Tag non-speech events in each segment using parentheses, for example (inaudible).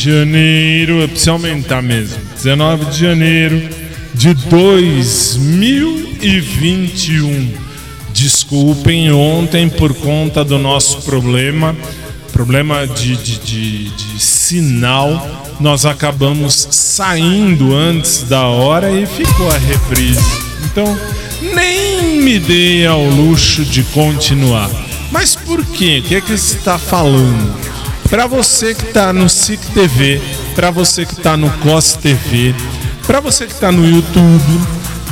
De janeiro, eu preciso aumentar mesmo. 19 de janeiro de 2021. Desculpem ontem por conta do nosso problema, problema de, de, de, de sinal. Nós acabamos saindo antes da hora e ficou a reprise. Então, nem me dei ao luxo de continuar. Mas por quê? O que é que está falando? Para você que está no SIC TV, para você que está no COS TV, para você que está no YouTube,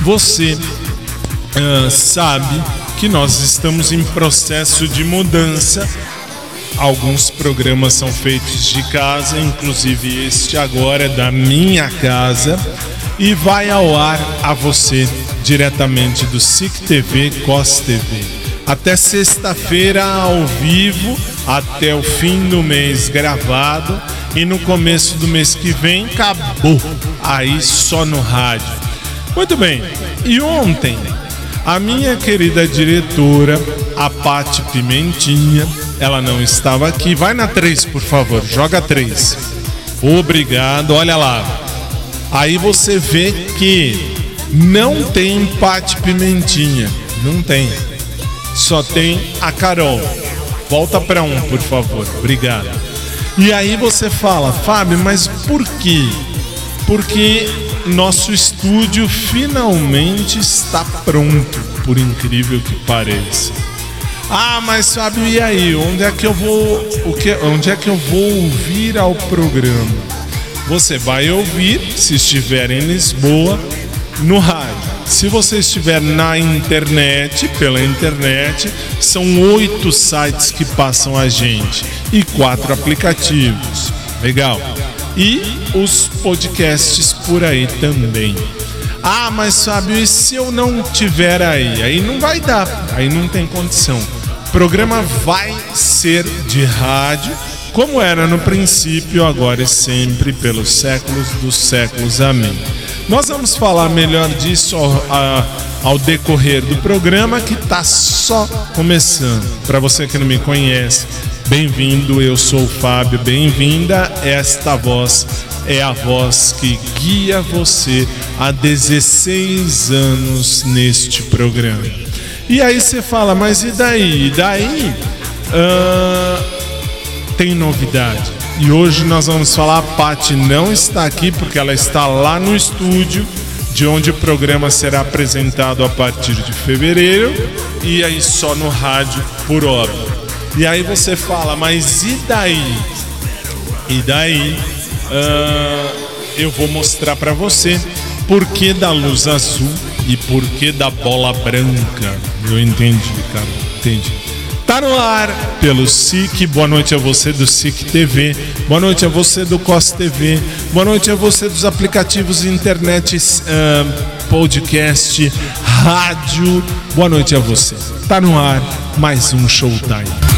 você uh, sabe que nós estamos em processo de mudança. Alguns programas são feitos de casa, inclusive este agora é da minha casa e vai ao ar a você diretamente do SIC TV, COS TV até sexta-feira ao vivo, até o fim do mês gravado e no começo do mês que vem acabou. Aí só no rádio. Muito bem. E ontem a minha querida diretora, a Pati Pimentinha, ela não estava aqui. Vai na 3, por favor. Joga 3. Obrigado. Olha lá. Aí você vê que não tem Pati Pimentinha. Não tem só tem a Carol. Volta para um, por favor. Obrigado. E aí você fala, Fábio, mas por quê? Porque nosso estúdio finalmente está pronto, por incrível que pareça. Ah, mas Fábio, e aí? Onde é que eu vou, o que, onde é que eu vou ouvir ao programa? Você vai ouvir, se estiver em Lisboa, no rádio. Se você estiver na internet, pela internet, são oito sites que passam a gente e quatro aplicativos. Legal. E os podcasts por aí também. Ah, mas Fábio, e se eu não tiver aí? Aí não vai dar, aí não tem condição. O programa vai ser de rádio, como era no princípio, agora e sempre, pelos séculos dos séculos. Amém. Nós vamos falar melhor disso ao, a, ao decorrer do programa que está só começando. Para você que não me conhece, bem-vindo, eu sou o Fábio, bem-vinda. Esta voz é a voz que guia você há 16 anos neste programa. E aí você fala, mas e daí? E daí uh, tem novidade. E hoje nós vamos falar, a Paty não está aqui porque ela está lá no estúdio, de onde o programa será apresentado a partir de fevereiro e aí só no rádio por hora. E aí você fala, mas e daí? E daí uh, eu vou mostrar para você por que da luz azul e por que da bola branca. Eu entendi, cara, entendi. Tá no ar pelo SIC. Boa noite a você do SIC TV. Boa noite a você do COS TV. Boa noite a você dos aplicativos internet, uh, podcast, rádio. Boa noite a você. Tá no ar mais um Showtime.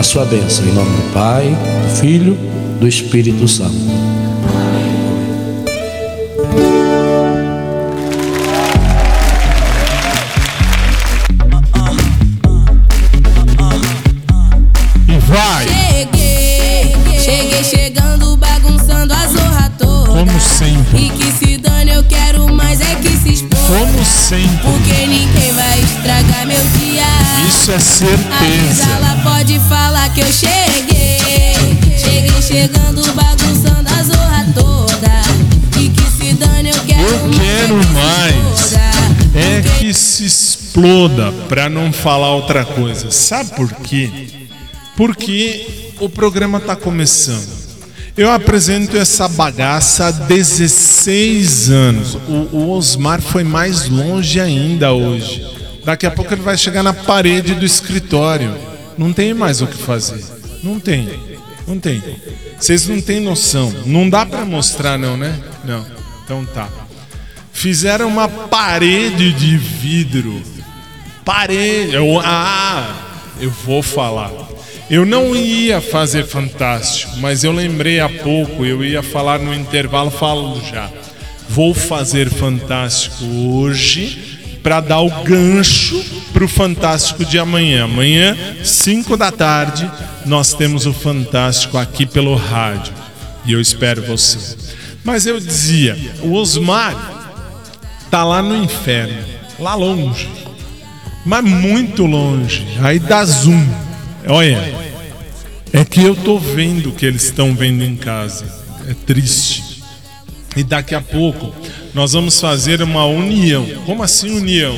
a sua bênção, em nome do Pai, do Filho, do Espírito Santo. Exploda, pra não falar outra coisa. Sabe por quê? Porque o programa tá começando. Eu apresento essa bagaça há 16 anos. O, o Osmar foi mais longe ainda hoje. Daqui a pouco ele vai chegar na parede do escritório. Não tem mais o que fazer. Não tem. Não tem. Vocês não têm noção. Não dá para mostrar, não, né? Não. Então tá. Fizeram uma parede de vidro. Parede. Eu, ah, eu vou falar. Eu não ia fazer fantástico, mas eu lembrei há pouco, eu ia falar no intervalo, falo já. Vou fazer fantástico hoje para dar o gancho para o Fantástico de amanhã. Amanhã, 5 da tarde, nós temos o Fantástico aqui pelo rádio. E eu espero você. Mas eu dizia, o Osmar tá lá no inferno, lá longe. Mas muito longe. Aí dá zoom. Olha, é que eu tô vendo o que eles estão vendo em casa. É triste. E daqui a pouco nós vamos fazer uma união. Como assim união?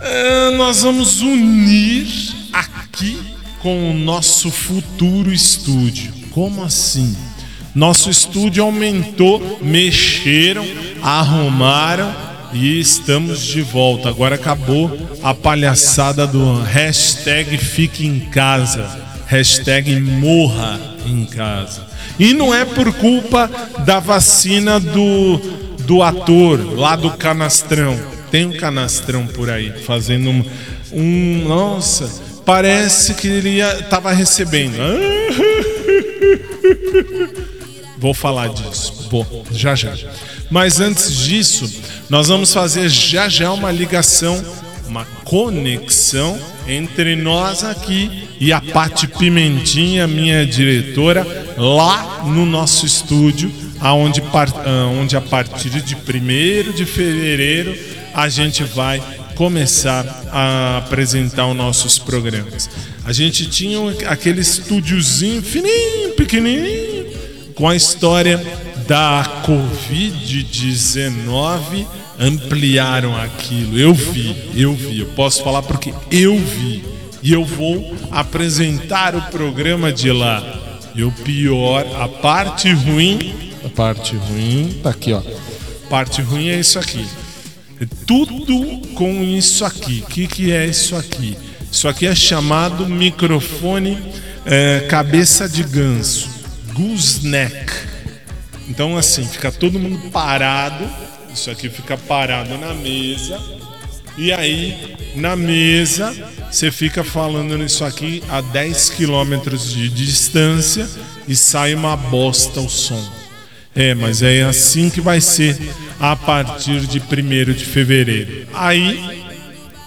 É, nós vamos unir aqui com o nosso futuro estúdio. Como assim? Nosso estúdio aumentou, mexeram, arrumaram e estamos de volta. Agora acabou a palhaçada do hashtag fique em casa, hashtag morra em casa. E não é por culpa da vacina do do ator lá do canastrão. Tem um canastrão por aí fazendo um, um nossa, parece que ele ia, tava recebendo. (laughs) Vou falar disso. Vou, já já. Mas antes disso, nós vamos fazer já já uma ligação, uma conexão entre nós aqui e a Pati Pimentinha, minha diretora, lá no nosso estúdio aonde, onde a partir de 1 de fevereiro a gente vai começar a apresentar os nossos programas. A gente tinha aquele estúdiozinho fininho, pequenininho, com a história da Covid-19, ampliaram aquilo. Eu vi, eu vi, eu posso falar porque eu vi. E eu vou apresentar o programa de lá. E o pior, a parte ruim a parte ruim tá aqui, ó. Parte ruim é isso aqui. É tudo com isso aqui. O que, que é isso aqui? Isso aqui é chamado microfone é, cabeça de ganso, gooseneck. Então assim, fica todo mundo parado. Isso aqui fica parado na mesa. E aí, na mesa, você fica falando nisso aqui a 10 quilômetros de distância e sai uma bosta o som. É, mas é assim que vai ser a partir de 1 de fevereiro. Aí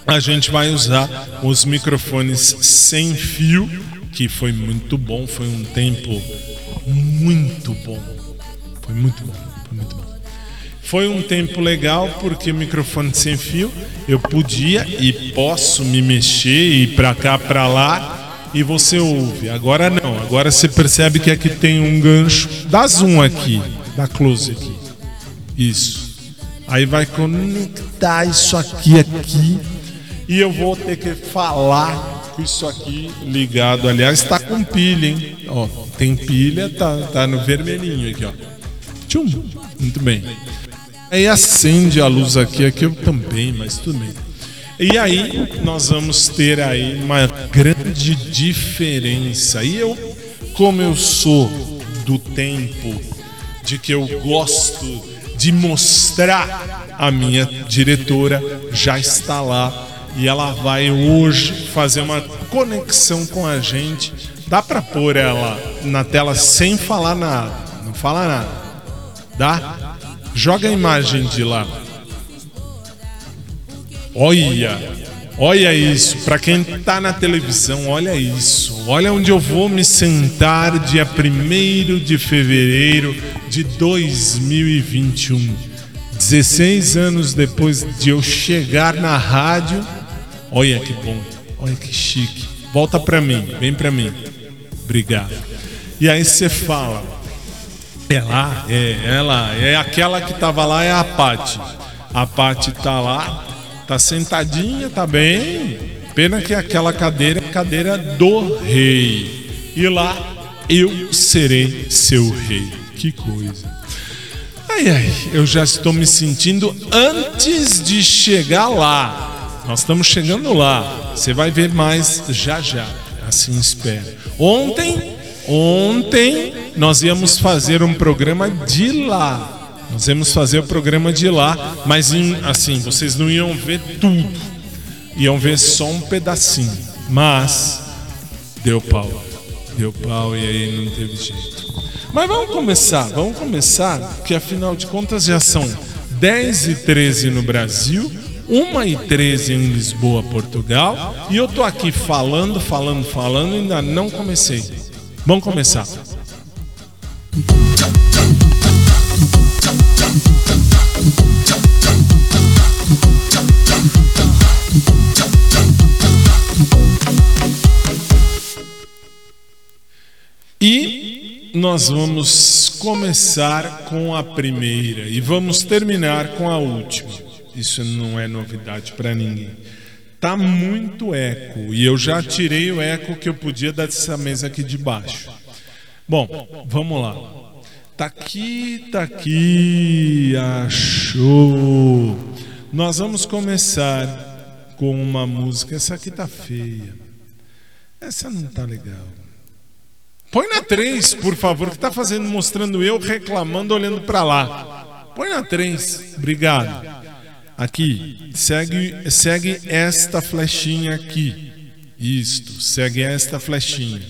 a gente vai usar os microfones sem fio que foi muito bom, foi um tempo muito bom. Foi muito bom, foi muito bom. Foi um tempo legal porque o microfone sem fio, eu podia e posso me mexer e para cá, para lá e você ouve. Agora não, agora você percebe que aqui tem um gancho. Dá zoom aqui, dá close aqui. Isso. Aí vai conectar isso aqui aqui e eu vou ter que falar com isso aqui ligado. Aliás, está com pilha, hein? Ó, tem pilha, tá, tá no vermelhinho aqui, ó. Tchum. Muito bem. Aí acende a luz aqui, aqui eu também, mas tudo bem. E aí nós vamos ter aí uma grande diferença. E eu, como eu sou do tempo de que eu gosto de mostrar a minha diretora, já está lá e ela vai hoje fazer uma conexão com a gente. Dá para pôr ela na tela sem falar nada, não fala nada. Dá? Joga a imagem de lá. Olha, olha isso. Para quem tá na televisão, olha isso. Olha onde eu vou me sentar dia 1 de fevereiro de 2021. 16 anos depois de eu chegar na rádio. Olha que bom. Olha que chique. Volta para mim, vem para mim. Obrigado. E aí você fala, ela é, ela é aquela que tava lá, é a Pati. A Pati tá lá, tá sentadinha, tá bem. Pena que aquela cadeira é cadeira do rei. E lá eu serei seu rei. Que coisa. Ai, ai, eu já estou me sentindo antes de chegar lá. Nós estamos chegando lá. Você vai ver mais já já. Assim espera. Ontem, ontem nós íamos fazer um programa de lá. Nós íamos fazer o programa de lá, mas em, assim, vocês não iam ver tudo. Iam ver só um pedacinho. Mas deu pau. Deu pau e aí não teve jeito. Mas vamos começar, vamos começar, que afinal de contas já são 10 e 13 no Brasil, 1 e 13 em Lisboa, Portugal, e eu tô aqui falando, falando, falando, e ainda não comecei. Vamos começar. E nós vamos começar com a primeira e vamos terminar com a última. Isso não é novidade para ninguém. Tá muito eco e eu já tirei o eco que eu podia dessa mesa aqui de baixo. Bom, vamos lá. Tá aqui, tá aqui, achou. Nós vamos começar com uma música. Essa aqui tá feia. Essa não tá legal. Põe na 3, por favor, que tá fazendo, mostrando eu reclamando, olhando para lá. Põe na 3, obrigado. Aqui, segue, segue esta flechinha aqui. Isto, segue esta flechinha.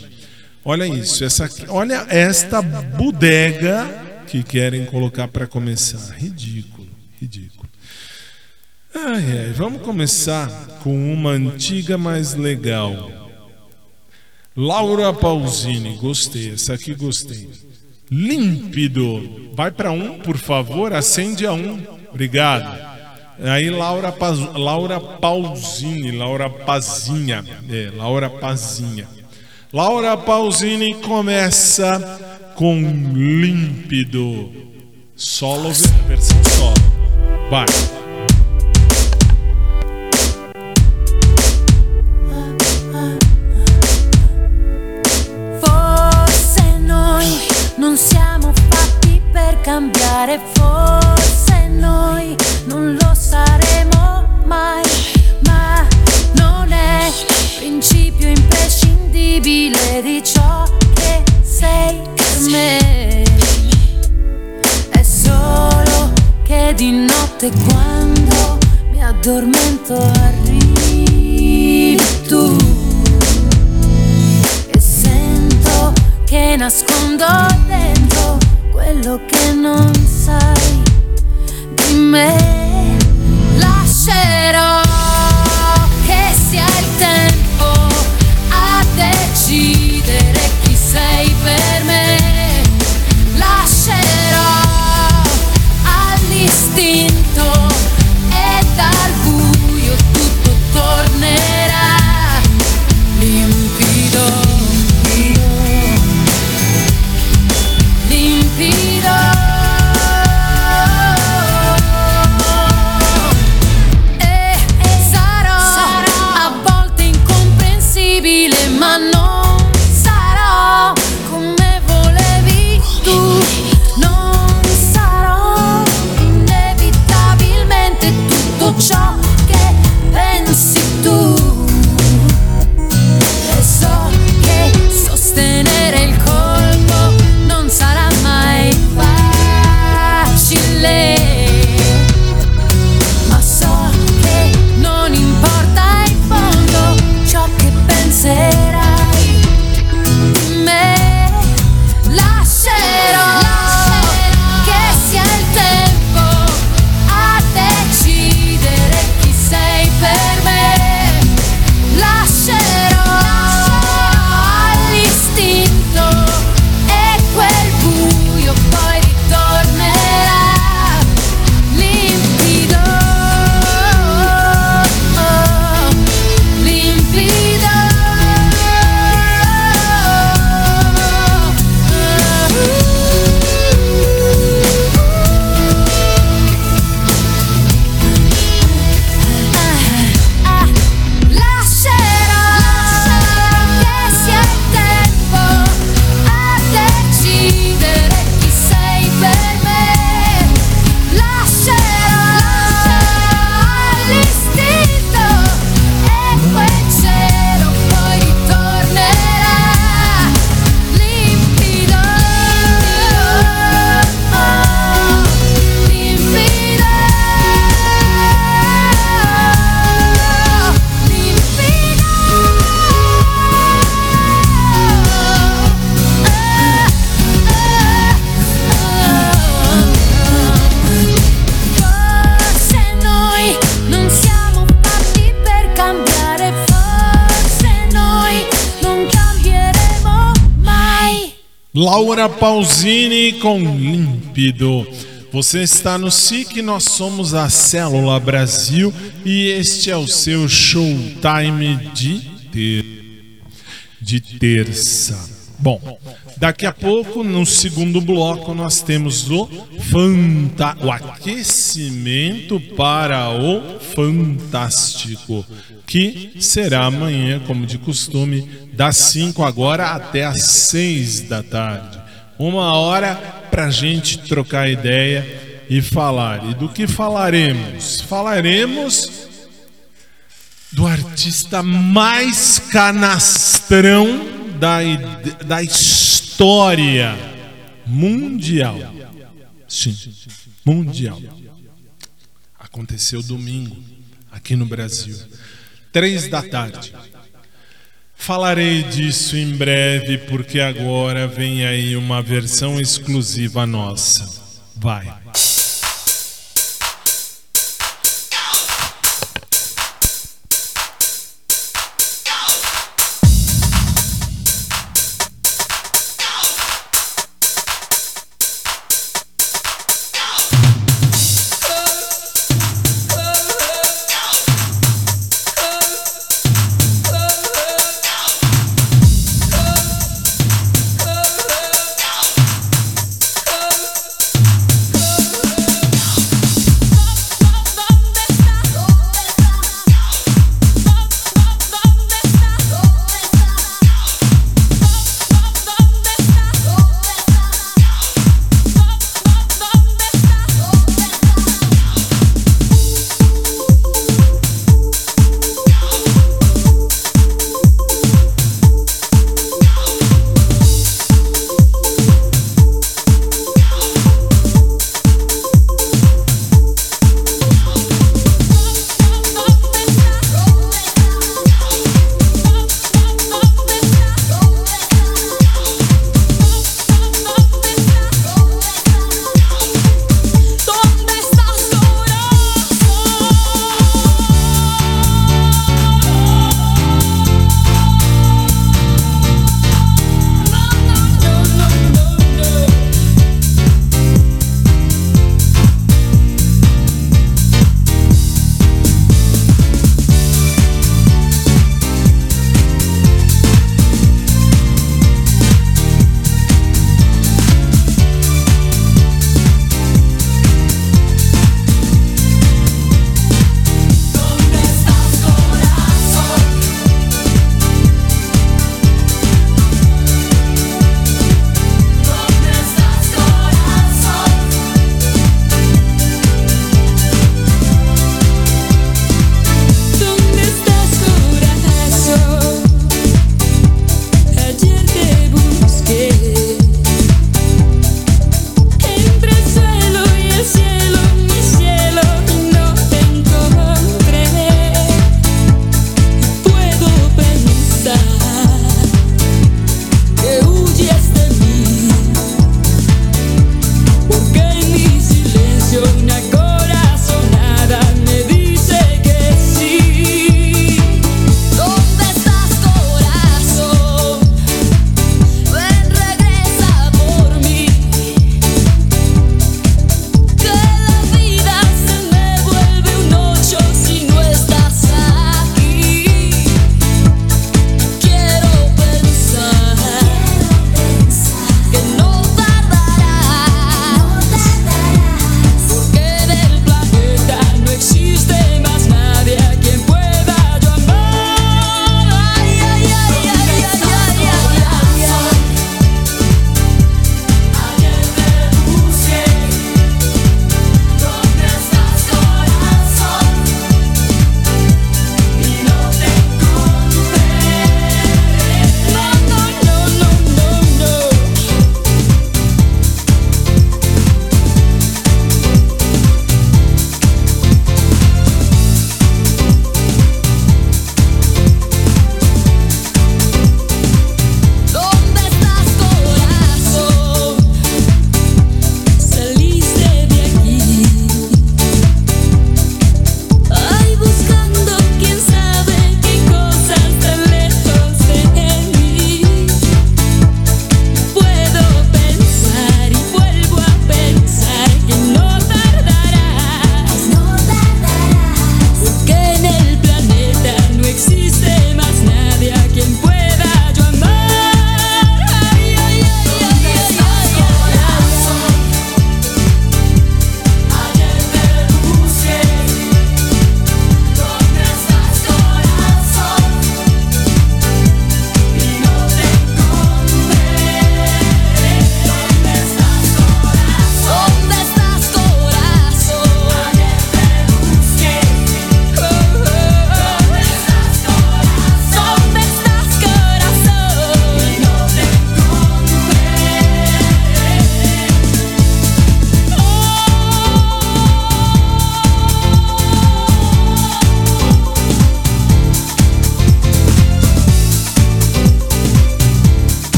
Olha isso, essa, olha esta bodega que querem colocar para começar. Ridículo, ridículo. Ai, ai, vamos começar com uma antiga mais legal. Laura Pausini, gostei, essa aqui gostei. Límpido. Vai para um, por favor, acende a um. Obrigado. Aí Laura, Paz, Laura Pausini, Laura Pazinha, é, Laura Pazinha. Laura Pausini começa com Límpido. Solo, versão solo. Vai. Siamo fatti per cambiare, forse noi non lo saremo mai, ma non è principio imprescindibile di ciò che sei per me. È solo che di notte quando mi addormento arrivi tu e sento che nascondo dentro quello che non sai me. Laura Pausini com Límpido. Você está no SIC, nós somos a Célula Brasil e este é o seu showtime de, ter... de terça. Bom, daqui a pouco, no segundo bloco, nós temos o, fanta... o aquecimento para o Fantástico, que será amanhã, como de costume, das 5 agora até as 6 da tarde. Uma hora para gente trocar ideia e falar. E do que falaremos? Falaremos do artista mais canastrão da, da história mundial. Sim, mundial. Aconteceu domingo, aqui no Brasil, três da tarde. Falarei disso em breve, porque agora vem aí uma versão exclusiva nossa. Vai.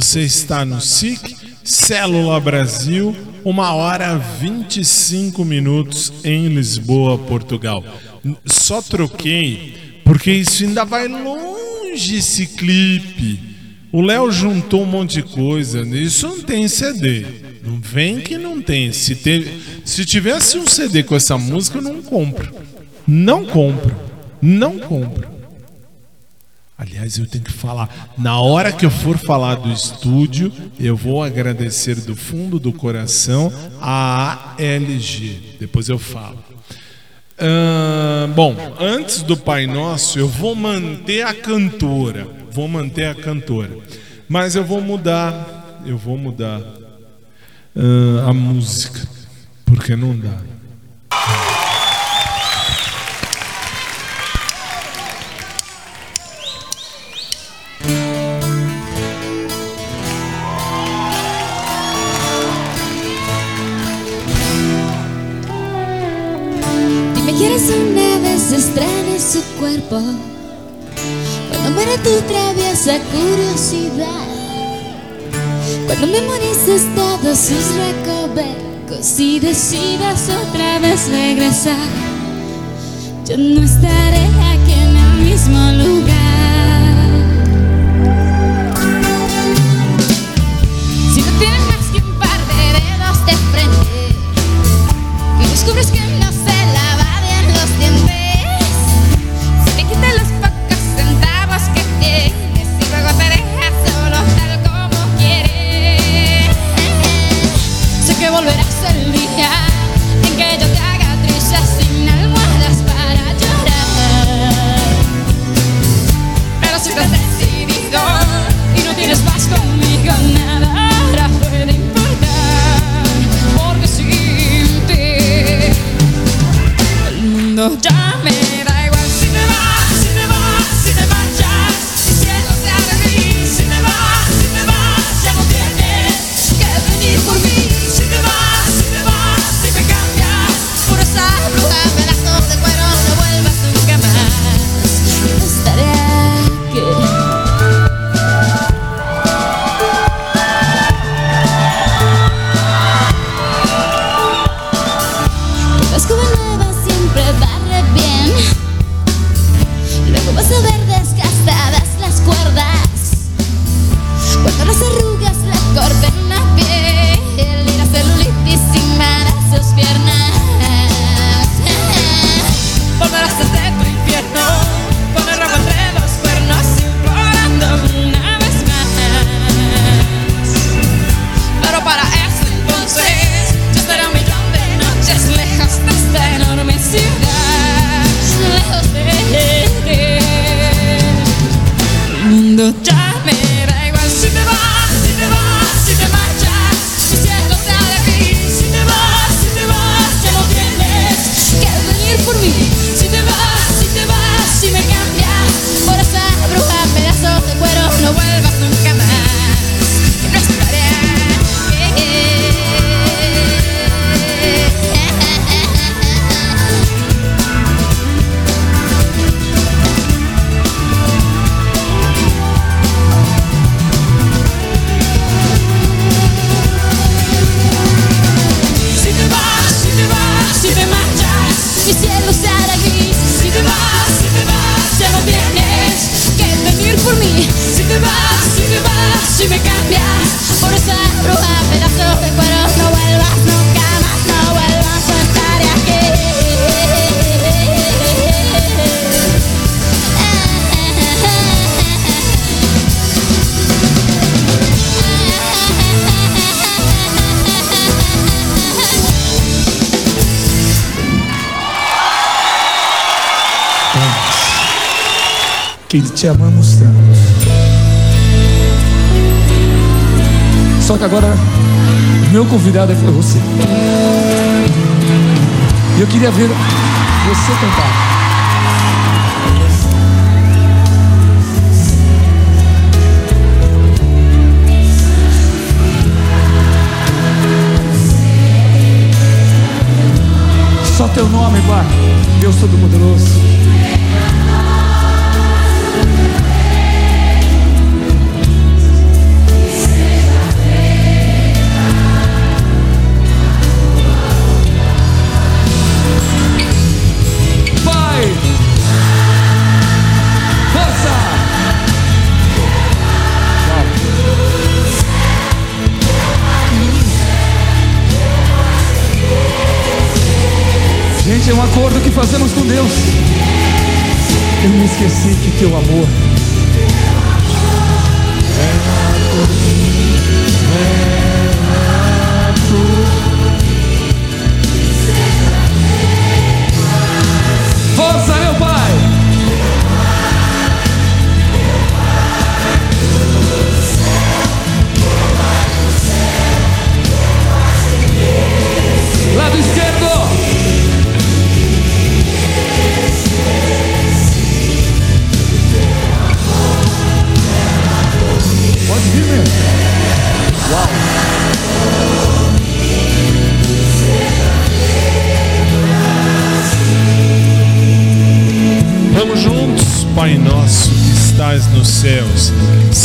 Você está no SIC, Célula Brasil, uma hora 25 minutos em Lisboa, Portugal. Só troquei porque isso ainda vai longe esse clipe. O Léo juntou um monte de coisa. Isso não tem CD. Não vem que não tem. Se, teve, se tivesse um CD com essa música, eu não compro. Não compro. Não compro. Aliás, eu tenho que falar. Na hora que eu for falar do estúdio, eu vou agradecer do fundo do coração a ALG. Depois eu falo. Bom, antes do Pai Nosso, eu vou manter a cantora. Vou manter a cantora. Mas eu vou mudar. Eu vou mudar a música. Porque não dá. Cuando muera tu traviesa curiosidad. Cuando memorices todos sus recovecos Y decidas otra vez regresar Yo no estaré aquí en el mismo lugar. Si no tienes más que un par de dedos de frente y descubres que que te amamos tanto. Só que agora, meu convidado é você. E eu queria ver você cantar. Só teu nome, Pai. Eu Deus Todo-Poderoso. Fazemos com Deus. Eu me esqueci que teu amor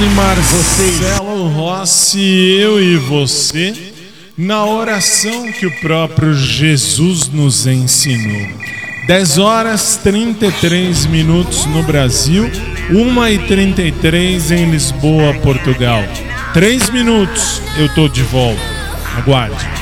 Padre Marcelo Rossi, eu e você, na oração que o próprio Jesus nos ensinou. 10 horas 33 minutos no Brasil, 1 e 33 em Lisboa, Portugal. 3 minutos, eu tô de volta. Aguarde.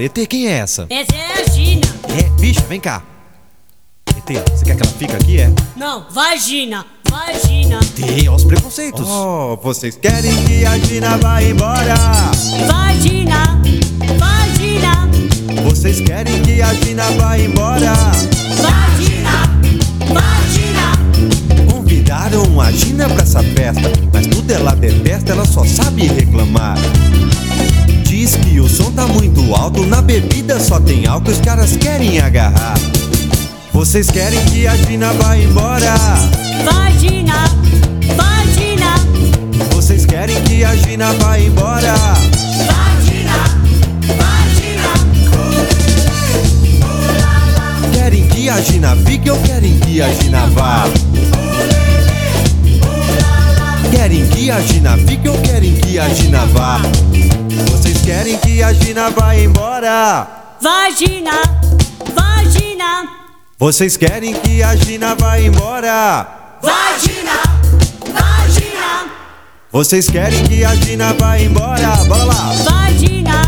Lugar. ET, quem é essa? Essa é a Gina. É, bicha, vem cá. ET, você quer que ela fique aqui, é? Não, vagina. Vagina. ET, olha os preconceitos. Oh, vocês querem que a Gina vá embora? Vagina. Vagina. Vocês querem que a Gina vá embora? Vagina. Vagina. Convidaram a Gina pra essa festa, mas tudo ela detesta, ela só sabe reclamar. Diz que o som tá muito alto, na bebida só tem álcool, os caras querem agarrar. Vocês querem que a Gina vá embora? Vagina, vagina, Vocês querem que a Gina vá embora? vagina, vagina. Querem que a Gina fique ou querem que a Gina vá? Querem que a Gina fique ou querem que a Gina vá? Vocês querem que a Gina vá embora? Vagina, vagina, Vocês querem que a Gina vá embora? vagina, vagina, Vocês querem que a Gina vá embora? Bora lá! vagina,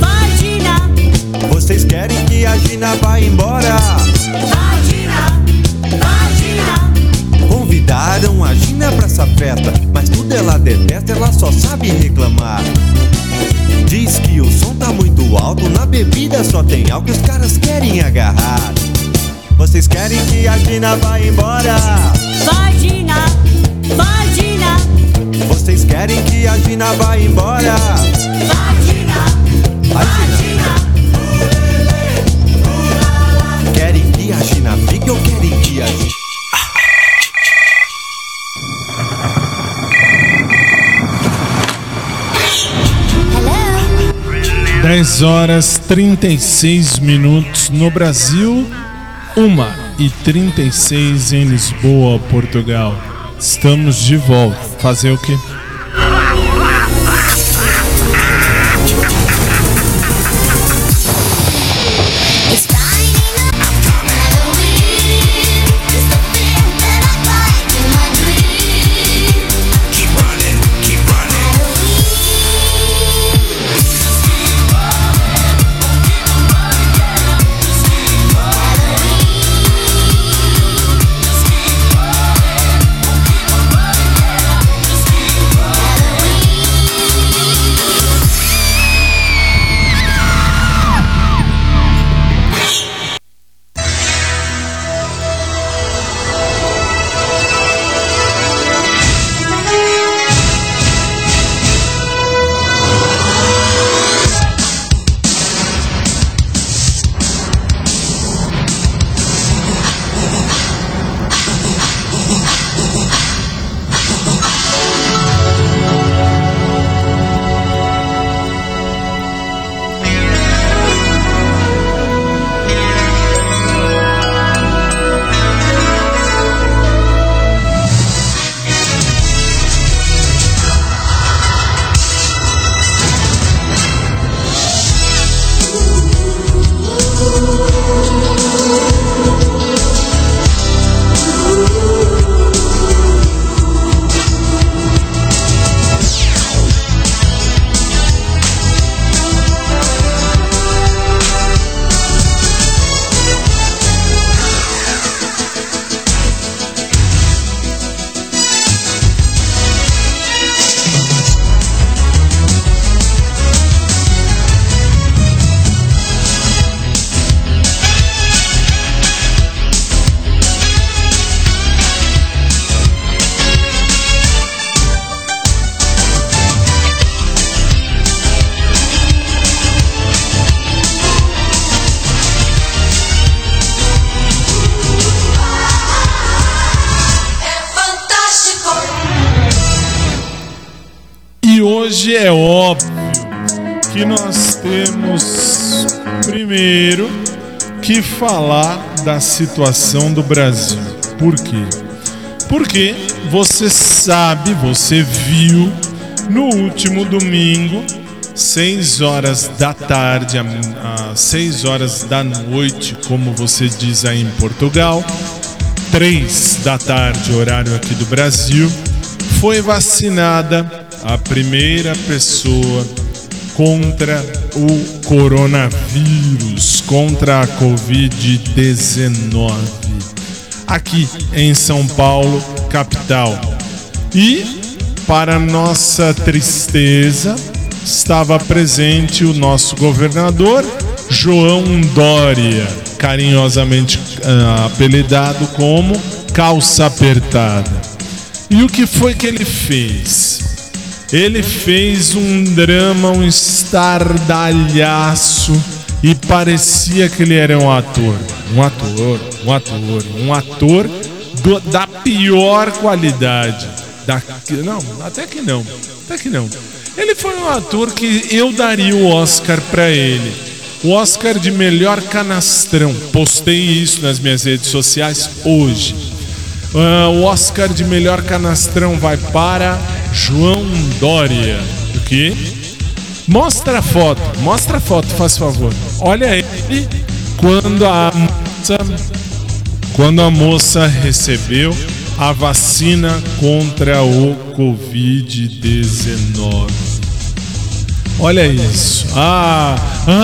vagina, Vocês querem que a Gina vá embora? vagina, Convidaram a Gina pra essa festa, mas tudo ela detesta, ela só sabe reclamar. Diz que o som tá muito alto, na bebida só tem álcool, os caras querem agarrar. Vocês querem que a Gina vá embora? Vagina, vagina, Vocês querem que a Gina vá embora? vagina, Vai, Gina. Querem que a Gina fique ou querem que a Gina... 10 horas 36 minutos no Brasil, 1 e 36 em Lisboa, Portugal. Estamos de volta. Fazer o quê? Falar da situação do Brasil. Por quê? Porque você sabe, você viu no último domingo, 6 horas da tarde, às 6 horas da noite, como você diz aí em Portugal, 3 da tarde, horário aqui do Brasil, foi vacinada a primeira pessoa contra o coronavírus, contra a Covid-19, aqui em São Paulo, capital. E, para nossa tristeza, estava presente o nosso governador João Dória, carinhosamente ah, apelidado como calça apertada. E o que foi que ele fez? Ele fez um drama, um estardalhaço e parecia que ele era um ator. Um ator, um ator, um ator do- da pior qualidade. Da, não, até que não. Até que não. Ele foi um ator que eu daria o Oscar pra ele. O Oscar de melhor canastrão. Postei isso nas minhas redes sociais hoje. Ah, o Oscar de melhor canastrão vai para João Dória. O quê? Mostra a foto, mostra a foto, faz favor. Olha ele quando a moça, quando a moça recebeu a vacina contra o Covid-19. Olha isso. Ah, (laughs)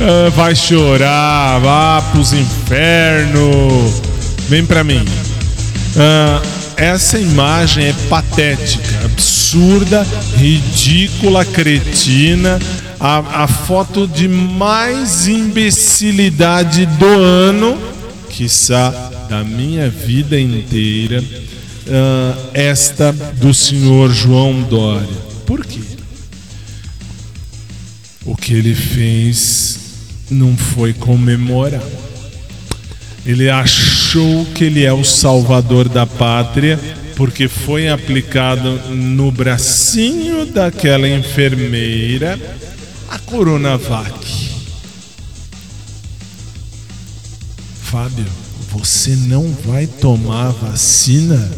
ah, vai chorar, vá pros infernos. Vem pra mim. Ah, essa imagem é patética, absurda, ridícula, cretina. A, a foto de mais imbecilidade do ano, quiçá da minha vida inteira, ah, esta do senhor João Dória. Por quê? O que ele fez não foi comemorar. Ele achou que ele é o salvador da pátria porque foi aplicado no bracinho daquela enfermeira a Coronavac. Fábio, você não vai tomar vacina?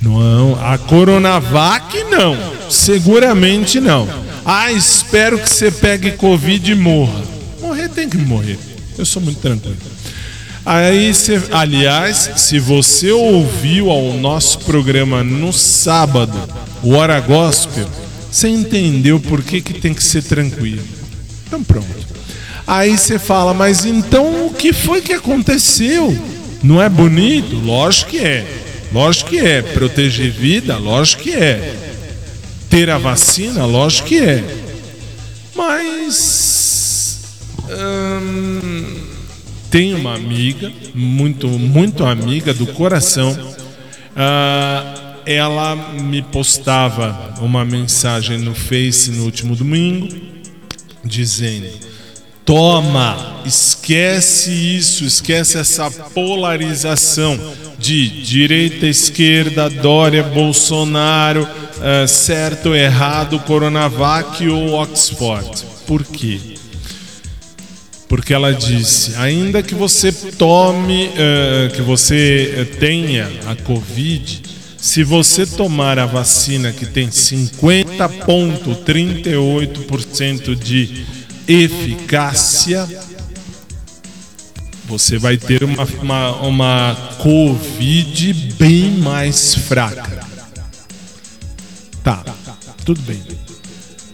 Não, a Coronavac não, seguramente não. Ah, espero que você pegue Covid e morra. Morrer tem que morrer. Eu sou muito tranquilo. Aí, cê, aliás, se você ouviu ao nosso programa no sábado, o Hora Gospel, você entendeu por que, que tem que ser tranquilo. Então pronto. Aí você fala, mas então o que foi que aconteceu? Não é bonito? Lógico que é. Lógico que é. Proteger vida? Lógico que é. Ter a vacina? Lógico que é. Mas. hum, tem uma amiga, muito, muito amiga do coração. ah, ela me postava uma mensagem no Face no último domingo, dizendo: Toma, esquece isso, esquece essa polarização de direita, esquerda, Dória, Bolsonaro, ah, certo, errado, Coronavac ou Oxford. Por quê? Porque ela disse: ainda que você tome, eh, que você eh, tenha a Covid, se você tomar a vacina que tem 50,38% de eficácia, você vai ter uma, uma, uma Covid bem mais fraca. Tá, tudo bem.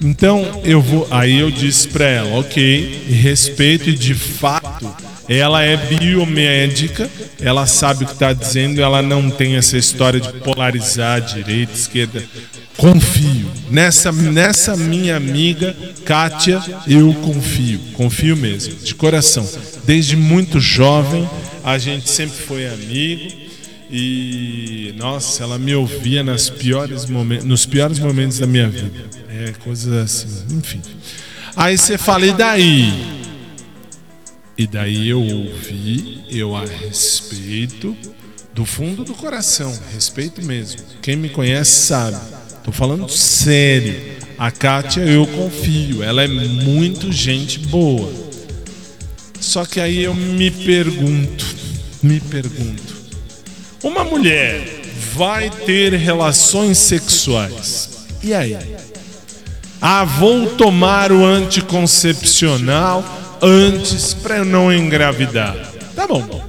Então eu vou. Aí eu disse pra ela, ok, respeito e de fato ela é biomédica, ela sabe o que está dizendo, ela não tem essa história de polarizar direita, esquerda. Confio. Nessa, nessa minha amiga, Kátia, eu confio. Confio mesmo, de coração. Desde muito jovem, a gente sempre foi amigo. E nossa, ela me ouvia nas piores nos piores momentos da minha vida. É, coisas assim, enfim. Aí você fala, e daí? E daí eu ouvi, eu a respeito do fundo do coração, respeito mesmo. Quem me conhece sabe. Tô falando sério. A Kátia eu confio, ela é muito gente boa. Só que aí eu me pergunto, me pergunto. Uma mulher vai ter relações sexuais. E aí? Ah, vou tomar o anticoncepcional antes para eu não engravidar. Tá bom.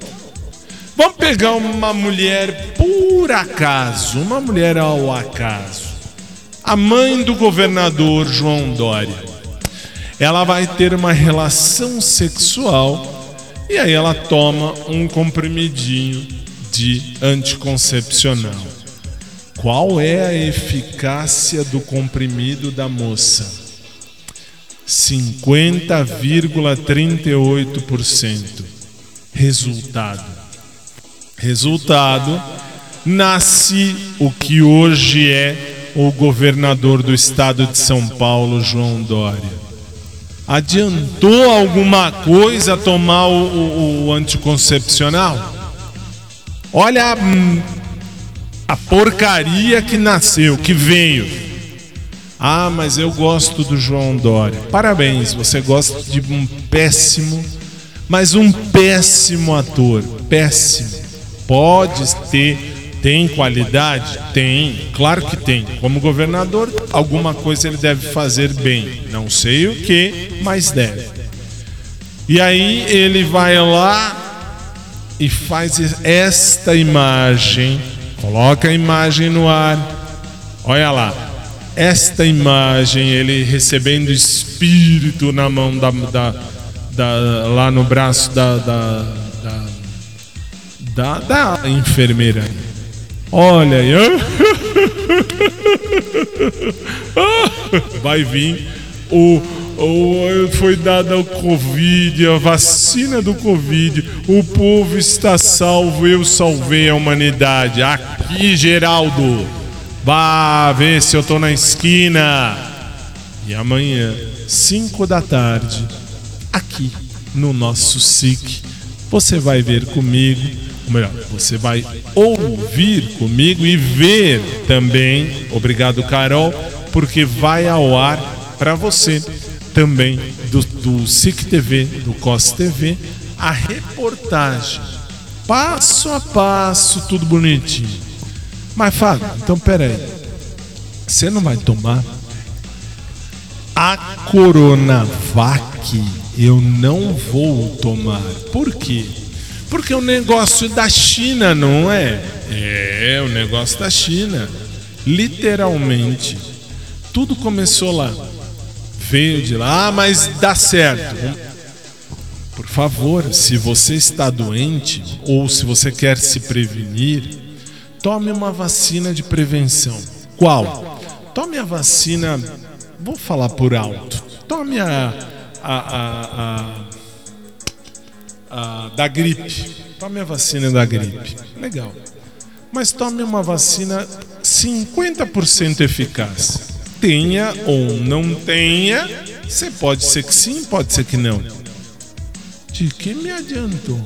Vamos pegar uma mulher por acaso, uma mulher ao acaso. A mãe do governador João Dória. Ela vai ter uma relação sexual e aí ela toma um comprimidinho de anticoncepcional. Qual é a eficácia do comprimido da moça? 50,38%. Resultado. Resultado: nasce o que hoje é o governador do estado de São Paulo, João Dória? Adiantou alguma coisa tomar o, o- o anticoncepcional? Olha a, hum, a porcaria que nasceu, que veio. Ah, mas eu gosto do João Dória. Parabéns, você gosta de um péssimo, mas um péssimo ator. Péssimo. Pode ter, tem qualidade? Tem, claro que tem. Como governador, alguma coisa ele deve fazer bem. Não sei o que, mas deve. E aí ele vai lá e faz esta imagem. Coloca a imagem no ar. Olha lá. Esta imagem, ele recebendo espírito na mão da, da, da- lá no braço da, da, da, da, enfermeira. Olha aí. (laughs) Vai vir o, o foi dada o Covid, a vacina do Covid. O povo está salvo, eu salvei a humanidade. Aqui, Geraldo. Vá ver se eu tô na esquina. E amanhã, 5 da tarde, aqui no nosso SIC, você vai ver comigo, ou melhor, você vai ouvir comigo e ver também, obrigado Carol, porque vai ao ar para você também do, do SIC TV, do COS TV, a reportagem, passo a passo, tudo bonitinho. Mas Fábio, então peraí, você não vai tomar a Coronavac eu não vou tomar. Por quê? Porque o negócio da China, não é? É, o negócio da China. Literalmente. Tudo começou lá. Veio de lá, mas dá certo. Por favor, se você está doente ou se você quer se prevenir, tome uma vacina de prevenção. Qual? Tome a vacina Vou falar por alto. Tome a, a, a, a, a da gripe. Tome a vacina da gripe. Legal. Mas tome uma vacina 50% eficaz. Tenha ou não tenha, você pode ser que sim, pode ser que não. De que me adiantou?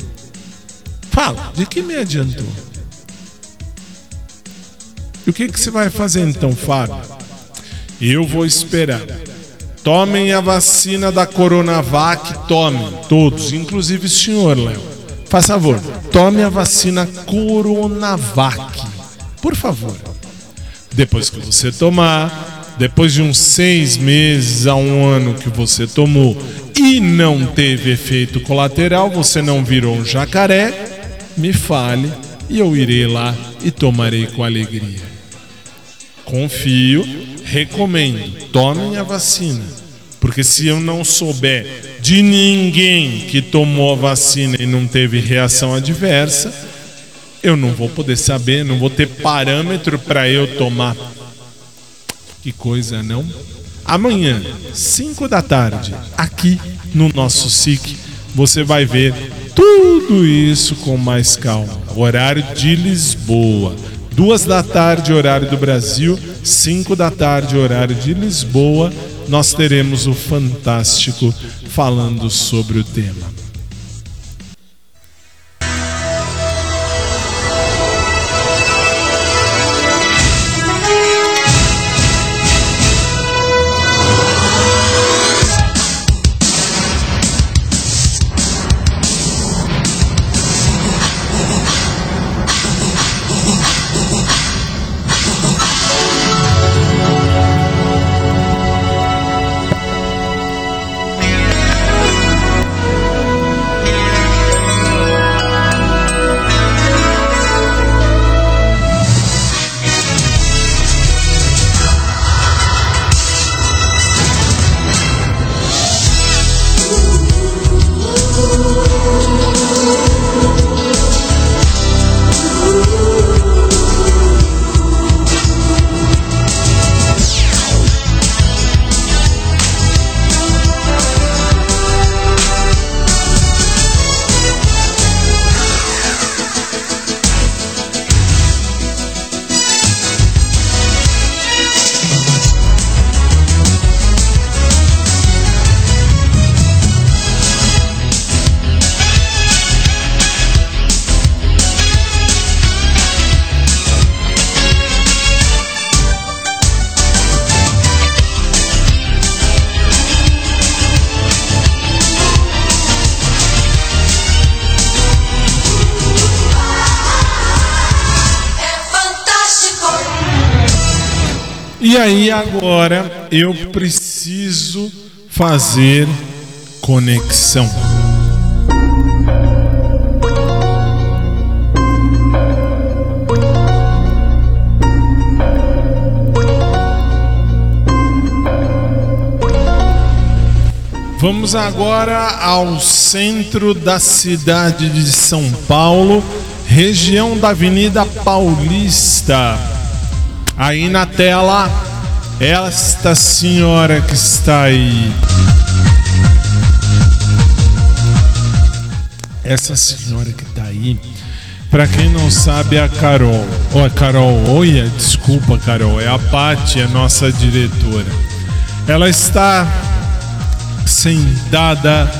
Fala, de que me adiantou? E o que, que você vai fazer então, Fábio? Eu vou esperar. Tomem a vacina da Coronavac, tomem, todos, inclusive o senhor, Léo. Faz favor, tome a vacina Coronavac, por favor. Depois que você tomar, depois de uns seis meses a um ano que você tomou e não teve efeito colateral, você não virou um jacaré, me fale e eu irei lá e tomarei com alegria. Confio, recomendo, tomem a vacina. Porque se eu não souber de ninguém que tomou a vacina e não teve reação adversa, eu não vou poder saber, não vou ter parâmetro para eu tomar. Que coisa, não? Amanhã, 5 da tarde, aqui no nosso SIC, você vai ver tudo isso com mais calma. Horário de Lisboa. Duas da tarde, horário do Brasil, 5 da tarde, horário de Lisboa, nós teremos o Fantástico falando sobre o tema. Agora eu preciso fazer conexão. Vamos agora ao centro da cidade de São Paulo, região da Avenida Paulista. Aí na tela, esta senhora que está aí. Essa senhora que está aí, para quem não sabe, é a Carol. Ó, Carol, olha, desculpa, Carol, é a Paty, a nossa diretora. Ela está sentada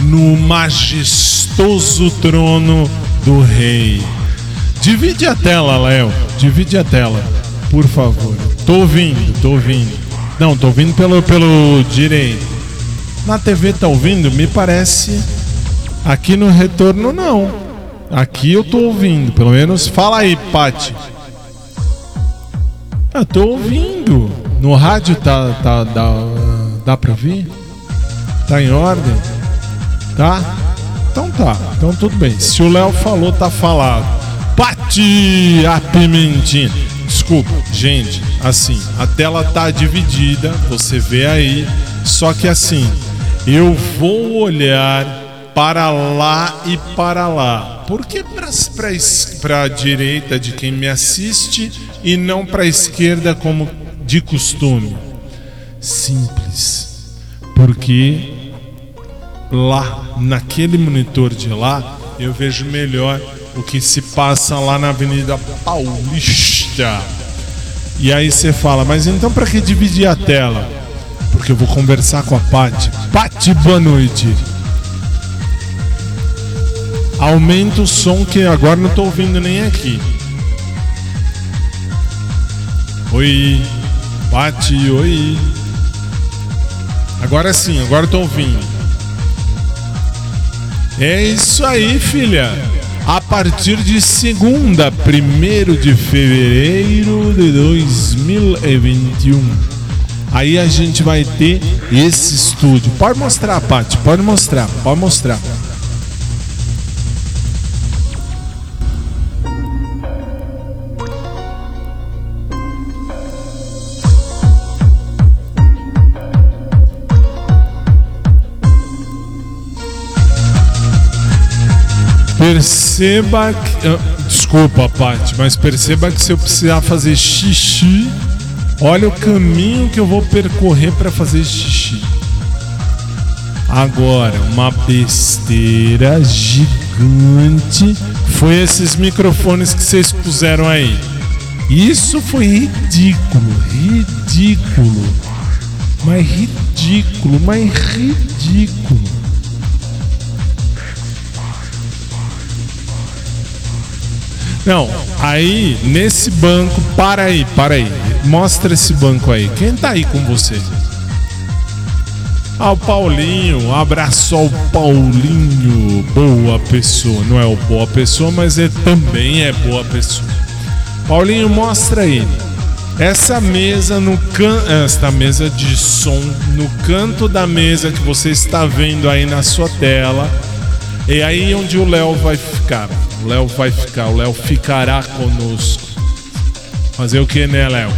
no majestoso trono do rei. Divide a tela, Léo. Divide a tela, por favor. Tô ouvindo, tô ouvindo. Não, tô ouvindo pelo, pelo direito. Na TV tá ouvindo? Me parece. Aqui no retorno, não. Aqui eu tô ouvindo. Pelo menos fala aí, Pati. Eu tô ouvindo. No rádio tá, tá, dá, dá pra ouvir? Tá em ordem? Tá? Então tá, então tudo bem. Se o Léo falou, tá falado. Pati a pimentinha. Desculpa, gente, assim, a tela tá dividida, você vê aí. Só que assim, eu vou olhar para lá e para lá. Por que para a direita de quem me assiste e não para a esquerda como de costume? Simples. Porque lá, naquele monitor de lá, eu vejo melhor o que se passa lá na Avenida Paulista. E aí você fala, mas então para que dividir a tela? Porque eu vou conversar com a Paty. Paty, boa noite. Aumenta o som que agora não tô ouvindo nem aqui. Oi, Paty, oi. Agora sim, agora tô ouvindo. É isso aí, filha. A partir de segunda, 1 de fevereiro de 2021. Aí a gente vai ter esse estúdio. Pode mostrar, Paty, pode mostrar, pode mostrar. Perceba que. ah, Desculpa, Paty, mas perceba que se eu precisar fazer xixi, olha o caminho que eu vou percorrer para fazer xixi. Agora, uma besteira gigante foi esses microfones que vocês puseram aí. Isso foi ridículo, ridículo. Mas ridículo, mas ridículo. Não, aí nesse banco, para aí, para aí. Mostra esse banco aí. Quem tá aí com você? Ah, o Paulinho, abraço ao Paulinho, boa pessoa. Não é o boa pessoa, mas ele também é boa pessoa. Paulinho, mostra aí. Essa mesa no can... esta mesa de som no canto da mesa que você está vendo aí na sua tela. É aí onde o Léo vai ficar. O Léo vai ficar, o Léo ficará conosco. Fazer o que, né, Léo?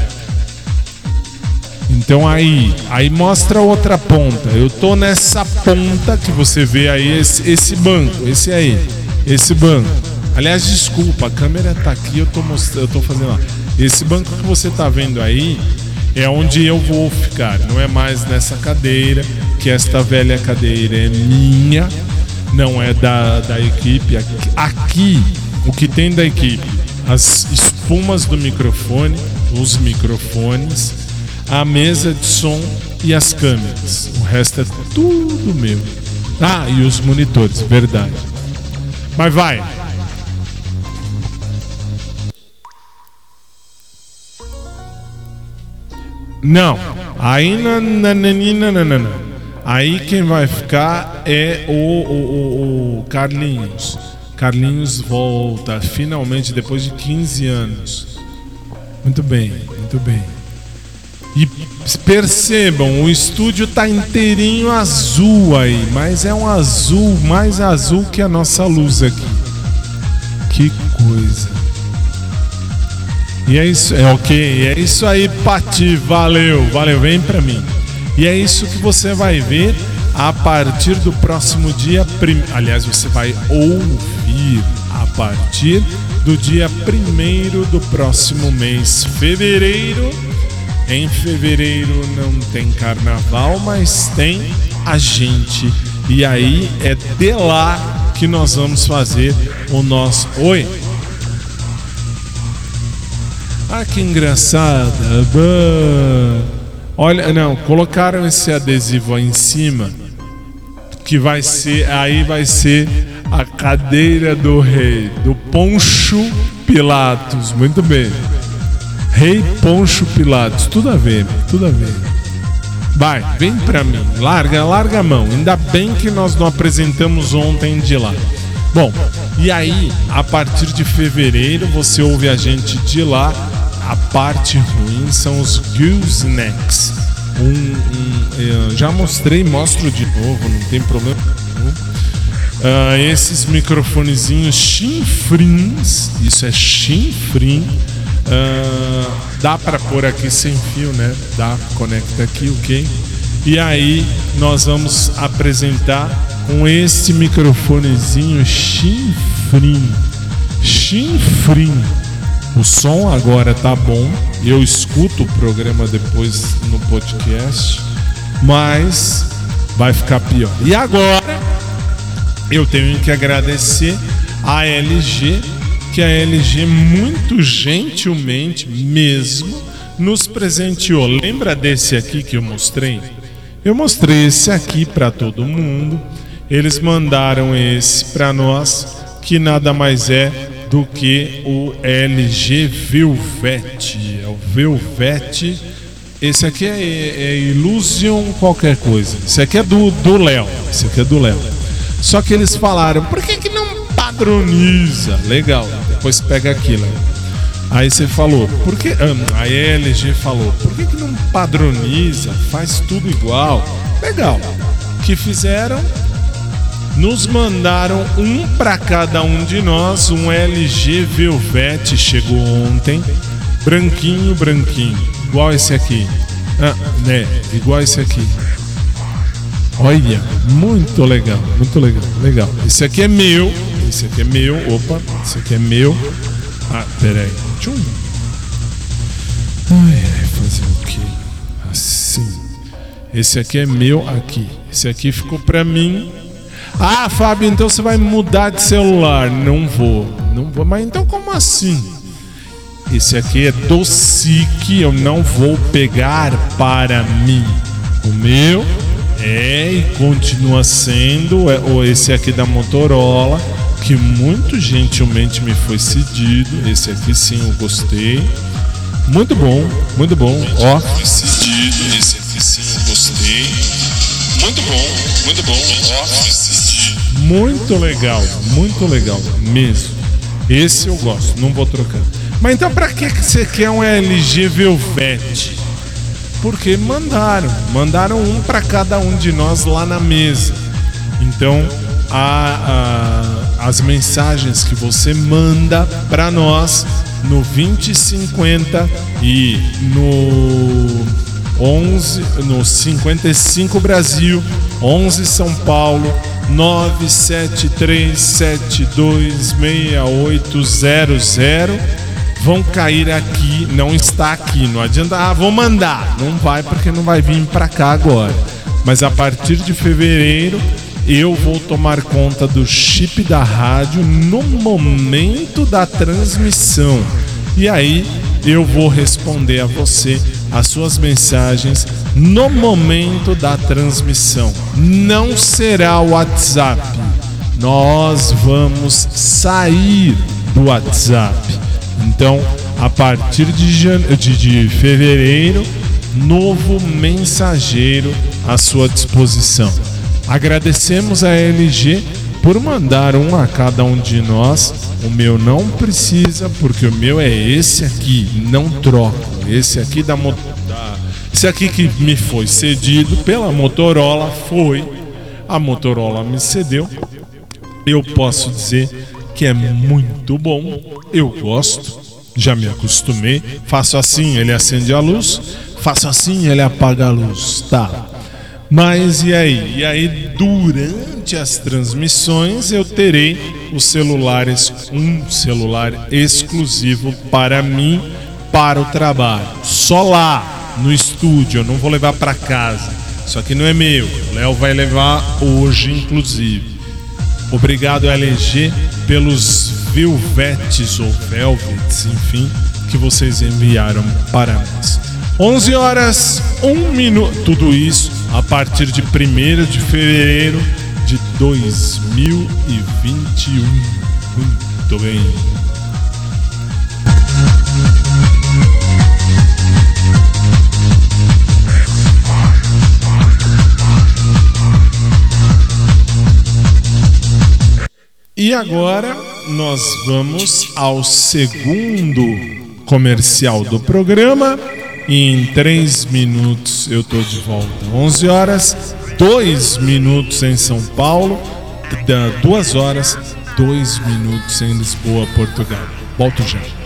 Então aí, aí mostra outra ponta. Eu tô nessa ponta que você vê aí, esse, esse banco, esse aí, esse banco. Aliás, desculpa, a câmera tá aqui, eu tô mostrando, eu tô fazendo lá. Esse banco que você tá vendo aí é onde eu vou ficar. Não é mais nessa cadeira, que esta velha cadeira é minha, não é da, da equipe. Aqui, o que tem da equipe? As espumas do microfone, os microfones, a mesa de som e as câmeras. O resto é tudo meu. Ah, e os monitores, verdade. Mas vai. Não, na, na, na, na, na, na. Aí quem vai ficar é o, o, o, o Carlinhos. Carlinhos volta finalmente depois de 15 anos. Muito bem, muito bem. E percebam, o estúdio tá inteirinho azul aí, mas é um azul mais azul que a nossa luz aqui. Que coisa. E é isso, é ok, é isso aí, Pati, valeu, valeu, vem pra mim. E é isso que você vai ver a partir do próximo dia, prim... aliás, você vai ouvir a partir do dia primeiro do próximo mês, fevereiro. Em fevereiro não tem carnaval, mas tem a gente. E aí é de lá que nós vamos fazer o nosso. Oi! Ah, que engraçada! Bah. Olha, não, colocaram esse adesivo aí em cima que vai ser, aí vai ser a cadeira do rei, do Poncho Pilatos. Muito bem. Rei Poncho Pilatos, tudo a ver, tudo a ver. Vai, vem pra mim, larga, larga a mão. Ainda bem que nós não apresentamos ontem de lá. Bom, e aí, a partir de fevereiro, você ouve a gente de lá. A parte ruim são os goosenecks. Um, um, já mostrei, mostro de novo, não tem problema. Ah, esses microfonezinhos chinfrins, isso é chinfrim. Ah, dá para pôr aqui sem fio, né? Dá, conecta aqui, ok? E aí nós vamos apresentar com esse microfonezinho chinfrim. Chinfrim. O som agora tá bom. Eu escuto o programa depois no podcast, mas vai ficar pior. E agora eu tenho que agradecer a LG, que a LG muito gentilmente mesmo nos presenteou. Lembra desse aqui que eu mostrei? Eu mostrei esse aqui para todo mundo. Eles mandaram esse para nós, que nada mais é do que o LG Velvet. É o Velvet. Esse aqui é, é Illusion qualquer coisa. Esse aqui é do Léo. Esse aqui é do Léo. Só que eles falaram, por que, que não padroniza? Legal. Depois pega aquilo. Aí você falou, por que. ah, A LG falou, por que, que não padroniza? Faz tudo igual. Legal. O que fizeram? Nos mandaram um para cada um de nós, um LG Velvet chegou ontem, branquinho, branquinho, igual esse aqui. Ah, né, igual esse aqui. Olha, muito legal, muito legal, legal. Esse aqui é meu, esse aqui é meu, opa, esse aqui é meu. Ah, peraí. Tchum. Ai, fazer o quê? Assim. Esse aqui é meu aqui. Esse aqui ficou pra mim. Ah, Fábio, então você vai mudar de celular? Não vou, não vou. Mas então como assim? Esse aqui é do SIC, eu não vou pegar para mim. O meu é e continua sendo é, o- esse aqui da Motorola, que muito gentilmente me foi cedido. Esse aqui sim eu gostei. Muito bom, muito bom. Ó. Cedido, esse aqui sim eu gostei. Muito bom, muito bom. Ó. Muito legal, muito legal mesmo. Esse eu gosto, não vou trocar. Mas então que que você quer um LG Velvet? Porque mandaram, mandaram um para cada um de nós lá na mesa. Então, a- a- as mensagens que você manda para nós no 2050 e no 11 no 55 Brasil, 11 São Paulo, 973726800 vão cair aqui, não está aqui, não adianta, ah, vou mandar, não vai porque não vai vir para cá agora. Mas a partir de fevereiro eu vou tomar conta do chip da rádio no momento da transmissão. E aí eu vou responder a você as suas mensagens no momento da transmissão. Não será o WhatsApp. Nós vamos sair do WhatsApp. Então, a partir de, de, de fevereiro, novo mensageiro à sua disposição. Agradecemos a LG por mandar um a cada um de nós. O meu não precisa, porque o meu é esse aqui, não troco. Esse aqui da, da Esse aqui que me foi cedido pela Motorola foi. A Motorola me cedeu. Eu posso dizer que é muito bom. Eu gosto. Já me acostumei. Faço assim, ele acende a luz. Faço assim, ele apaga a luz. Tá. Mas e aí? E aí, durante as transmissões, eu terei os celulares, um celular exclusivo para mim, para o trabalho. Só lá, no estúdio, eu não vou levar para casa. Isso aqui não é meu. O Léo vai levar hoje, inclusive. Obrigado, LG, pelos Velvetes ou Velvets, enfim, que vocês enviaram para nós. 11 horas, 1 minuto. Tudo isso a partir de 1 de fevereiro de 2021. Muito bem. E agora nós vamos ao segundo comercial do programa. Em 3 minutos eu tô de volta. 11 horas, 2 minutos em São Paulo, 2 horas, 2 minutos em Lisboa, Portugal. Volto já.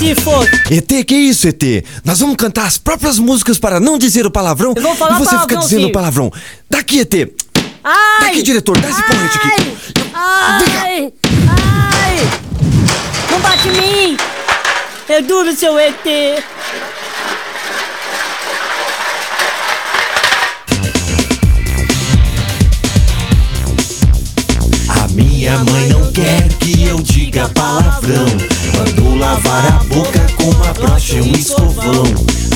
Se for. ET, que isso, ET? Nós vamos cantar as próprias músicas para não dizer o palavrão Eu vou falar e você fica palavrão, dizendo sim. palavrão. Daqui, ET. Ai! Daqui, diretor, dá esse porrete aqui. Ai! Ai! Não bate em mim! É duro, seu ET! A minha mãe não quer que eu diga palavrão. Mandou lavar a boca com uma brocha e um escovão.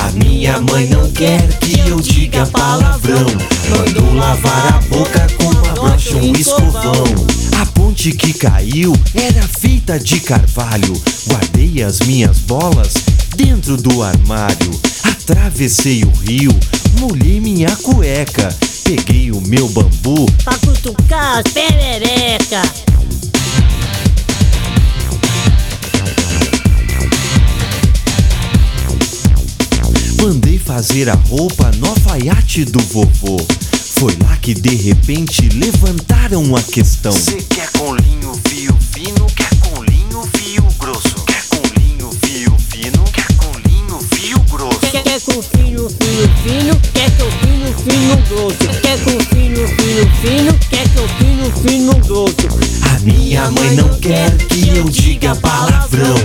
A minha mãe não quer que eu diga palavrão. Mandou lavar a boca com uma brocha e um escovão. A ponte que caiu era feita de carvalho. Guardei as minhas bolas dentro do armário. Atravessei o rio, molhei minha cueca. Peguei o meu bambu Pra cutucar as perereca! Mandei fazer a roupa no alfaiate do vovô. Foi lá que de repente levantaram a questão. Cê quer com linho fio fino? Quer com linho fio grosso? Quer com linho fio fino? Quer com linho fio grosso? Quer, quer com fino, fino, fino? Quer que eu fino, grosso? Quer com fino, fino, fino? Quer que eu fino, fino, grosso? A minha mãe não quer que eu diga palavrão.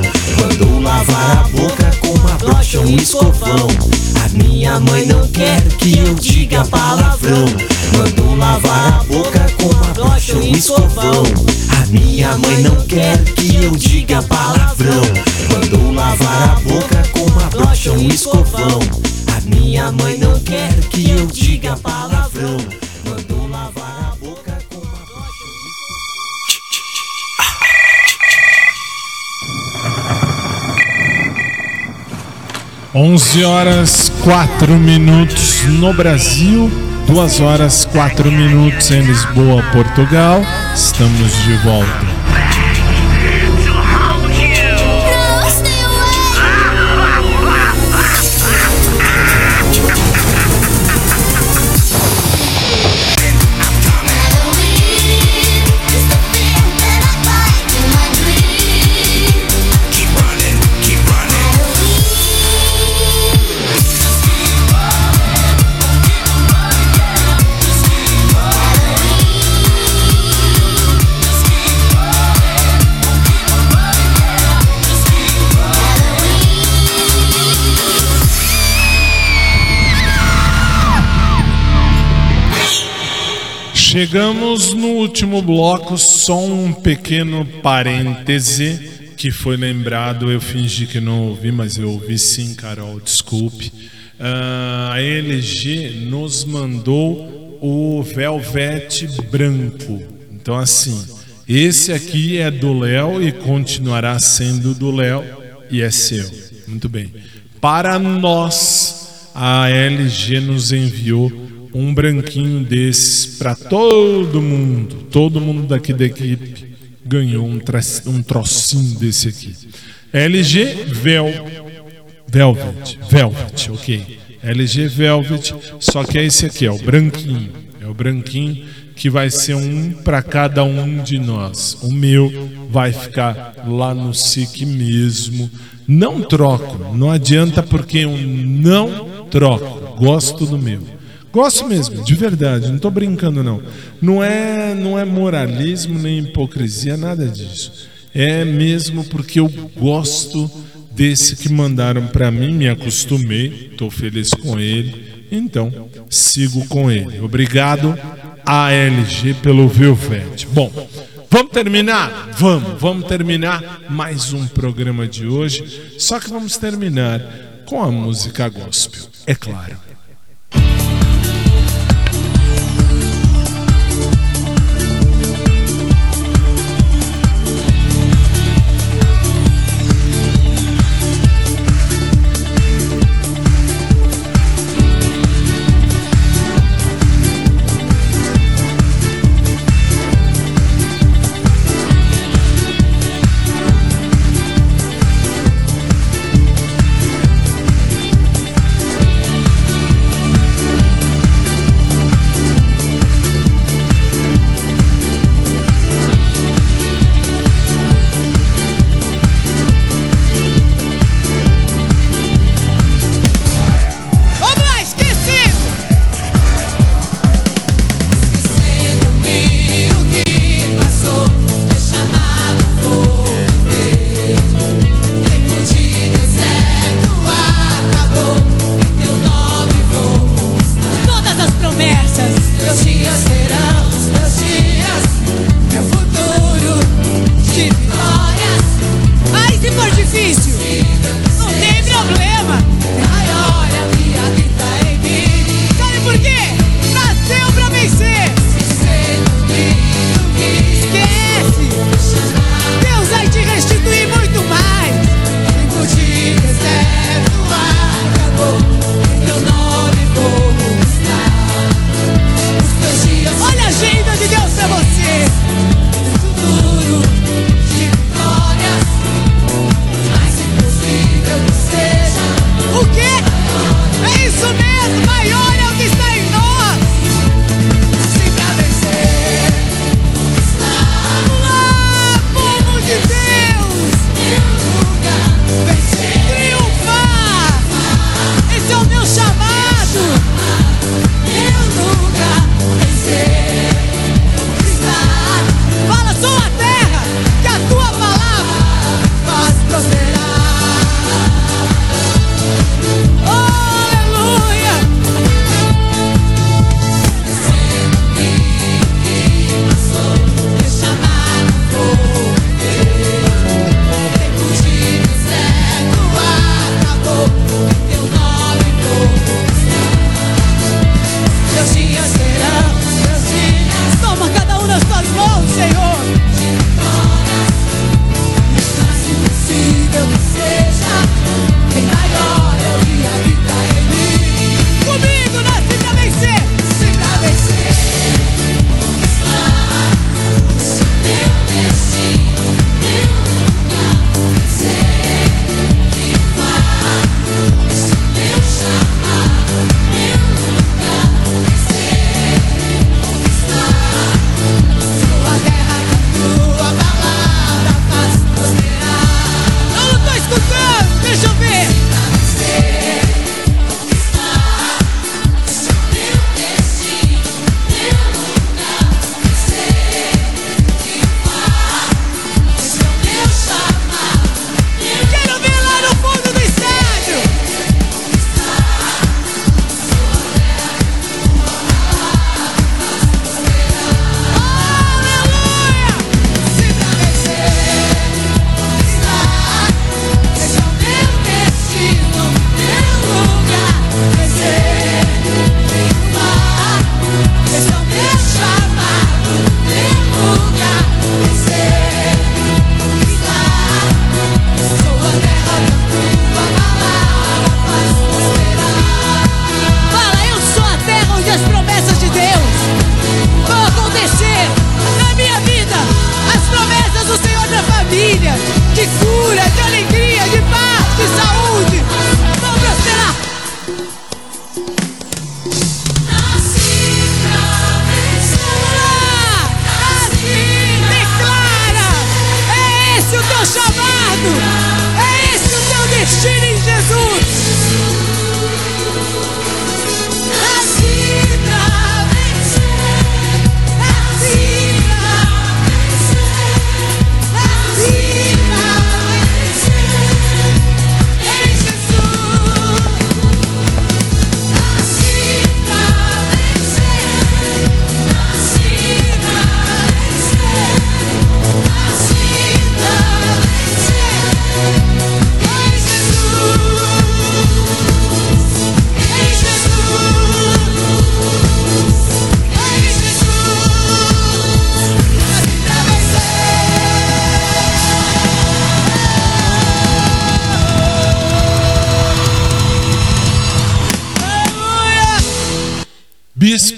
Mandou lavar a boca com uma brocha, um escovão. Minha mãe não quer que eu diga palavrão. Mandou lavar a boca com uma brocha, um escovão. A minha mãe não quer que eu diga palavrão. Mandou lavar a boca com uma brocha, um escovão. A minha mãe não quer que eu diga palavrão. Mandou lavar a 11 horas 4 minutos no Brasil, 2 horas 4 minutos em Lisboa, Portugal. Estamos de volta. Chegamos no último bloco, só um pequeno parêntese que foi lembrado. Eu fingi que não ouvi, mas eu ouvi sim, Carol, desculpe. Ah, a LG nos mandou o Velvet branco. Então, assim, esse aqui é do Léo e continuará sendo do Léo e é seu. Muito bem. Para nós, a LG nos enviou um branquinho desses para todo mundo. Todo mundo daqui da equipe ganhou um, um trocinho desse aqui. LG Vel Velvet, Velvet, ok. LG Velvet, só que é esse aqui, é o branquinho. É o branquinho que vai ser um para cada um de nós. O meu vai ficar lá no SIC mesmo. Não troco, não adianta porque eu não troco. Gosto do meu. Gosto mesmo, de verdade, não tô brincando não. Não é, não é moralismo nem hipocrisia, nada disso. É mesmo porque eu gosto desse que mandaram para mim, me acostumei, tô feliz com ele, então sigo com ele. Obrigado ALG pelo Velvet. Bom, vamos terminar? Vamos, vamos terminar mais um programa de hoje, só que vamos terminar com a música gospel, é claro.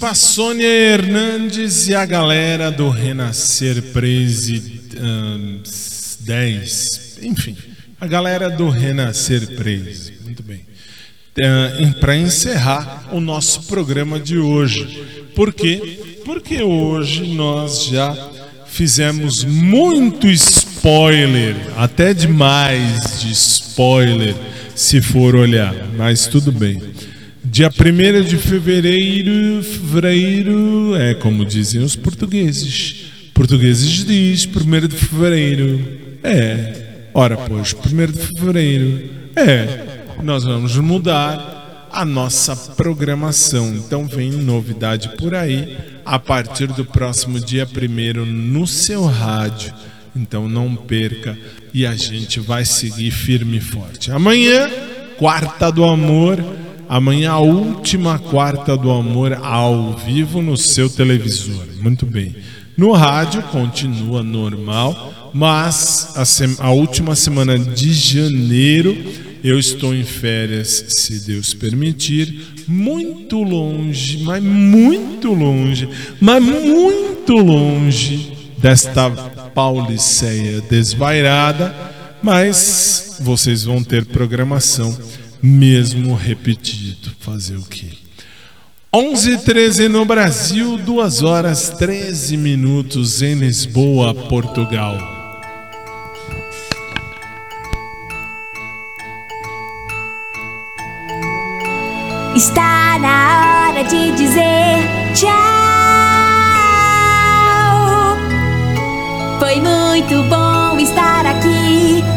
Bispa Sônia Hernandes e a galera do Renascer Prese ahn, 10. Enfim, a galera do Renascer Prese. Muito bem. Para encerrar o nosso programa de hoje. Por quê? Porque hoje nós já fizemos muito spoiler, até demais de spoiler, se for olhar, mas tudo bem. Dia 1 de fevereiro, fevereiro, é como dizem os portugueses. Portugueses diz 1 de fevereiro. É. Ora, pois, 1 de fevereiro. É. Nós vamos mudar a nossa programação. Então vem novidade por aí a partir do próximo dia 1 no seu rádio. Então não perca e a gente vai seguir firme e forte. Amanhã, quarta do amor. Amanhã, a última quarta do amor ao vivo no seu televisor. Muito bem. No rádio continua normal, mas a, a última semana de janeiro eu estou em férias, se Deus permitir, muito longe, mas muito longe, mas muito longe desta Pauliceia desvairada, mas vocês vão ter programação mesmo repetido. Fazer o quê? 11 h 13 no Brasil, 2 horas 13 minutos em Lisboa, Portugal. Está na hora de dizer tchau. Foi muito bom estar aqui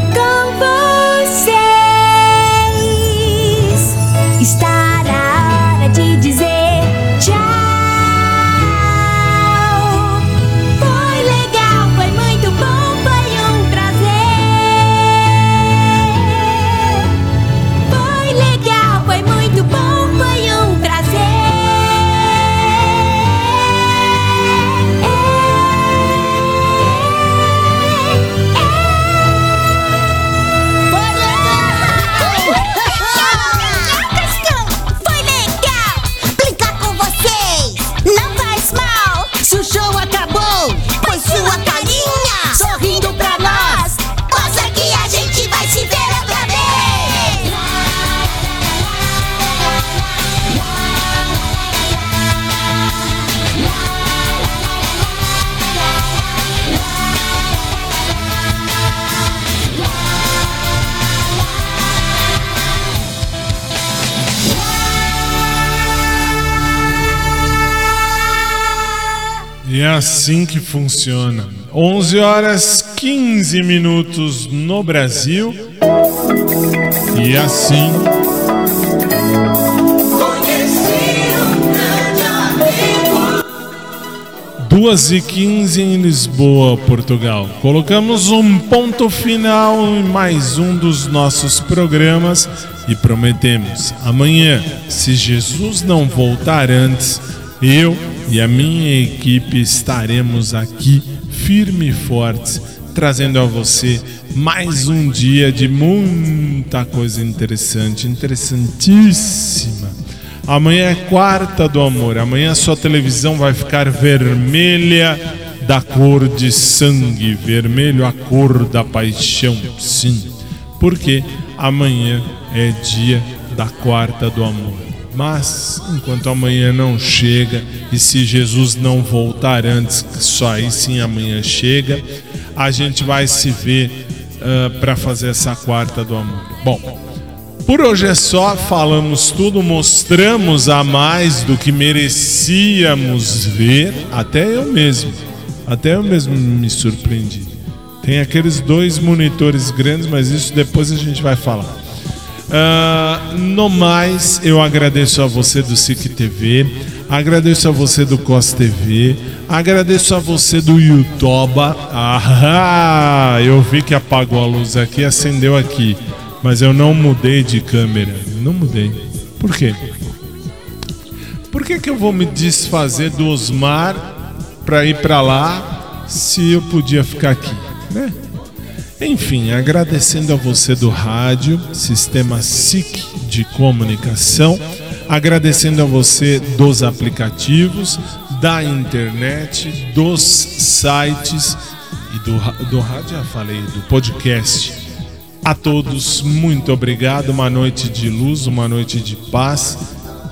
E é assim que funciona. 11 horas 15 minutos no Brasil. E assim Duas e 15 em Lisboa, Portugal. Colocamos um ponto final em mais um dos nossos programas e prometemos amanhã, se Jesus não voltar antes, eu e a minha equipe estaremos aqui firme e fortes, trazendo a você mais um dia de muita coisa interessante, interessantíssima. Amanhã é quarta do amor. Amanhã sua televisão vai ficar vermelha da cor de sangue, vermelho a cor da paixão. Sim, porque amanhã é dia da quarta do amor. Mas enquanto amanhã não chega e se Jesus não voltar antes, que só aí sim amanhã chega, a gente vai se ver para fazer essa quarta do amor. Bom, por hoje é só, falamos tudo, mostramos a mais do que merecíamos ver, até eu mesmo. Até eu mesmo me surpreendi. Tem aqueles dois monitores grandes, mas isso depois a gente vai falar. Ah, no mais, eu agradeço a você do SIC TV, agradeço a você do COS TV, agradeço a você do Yutoba. Ah, eu vi que apagou a luz aqui, acendeu aqui, mas eu não mudei de câmera, não mudei. Por quê? Por que, que eu vou me desfazer do Osmar para ir para lá se eu podia ficar aqui, né? Enfim, agradecendo a você do rádio, Sistema SIC de Comunicação, agradecendo a você dos aplicativos, da internet, dos sites e do, do rádio, já falei, do podcast. A todos, muito obrigado. Uma noite de luz, uma noite de paz.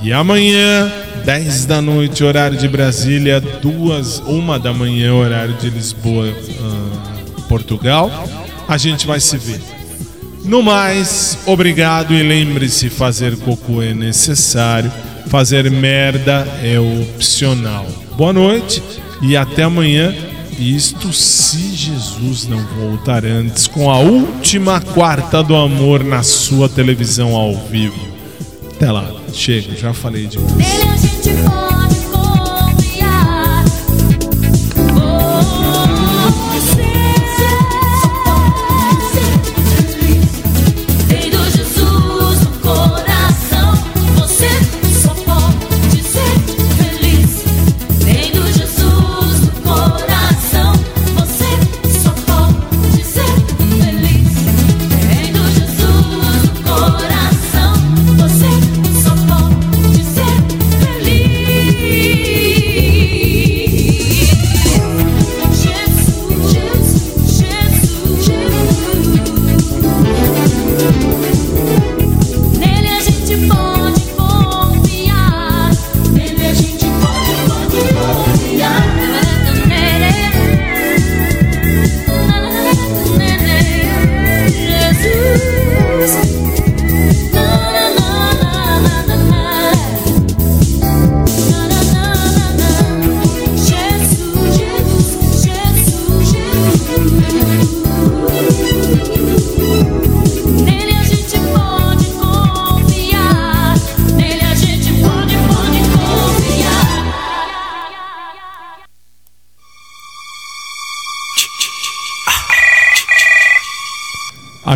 E amanhã, 10 da noite, horário de Brasília, duas, uma da manhã, horário de Lisboa, ah, Portugal. A gente vai se ver. No mais, obrigado e lembre-se: fazer cocô é necessário, fazer merda é opcional. Boa noite e até amanhã. Isto se Jesus não voltar antes com a última quarta do amor na sua televisão ao vivo. Até lá, chega, já falei demais.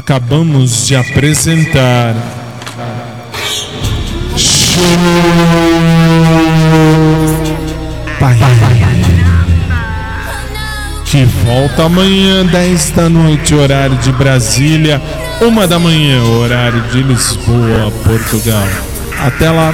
Acabamos de apresentar. Pai. Que volta amanhã, 10 da noite, horário de Brasília, 1 da manhã, horário de Lisboa, Portugal. Até lá.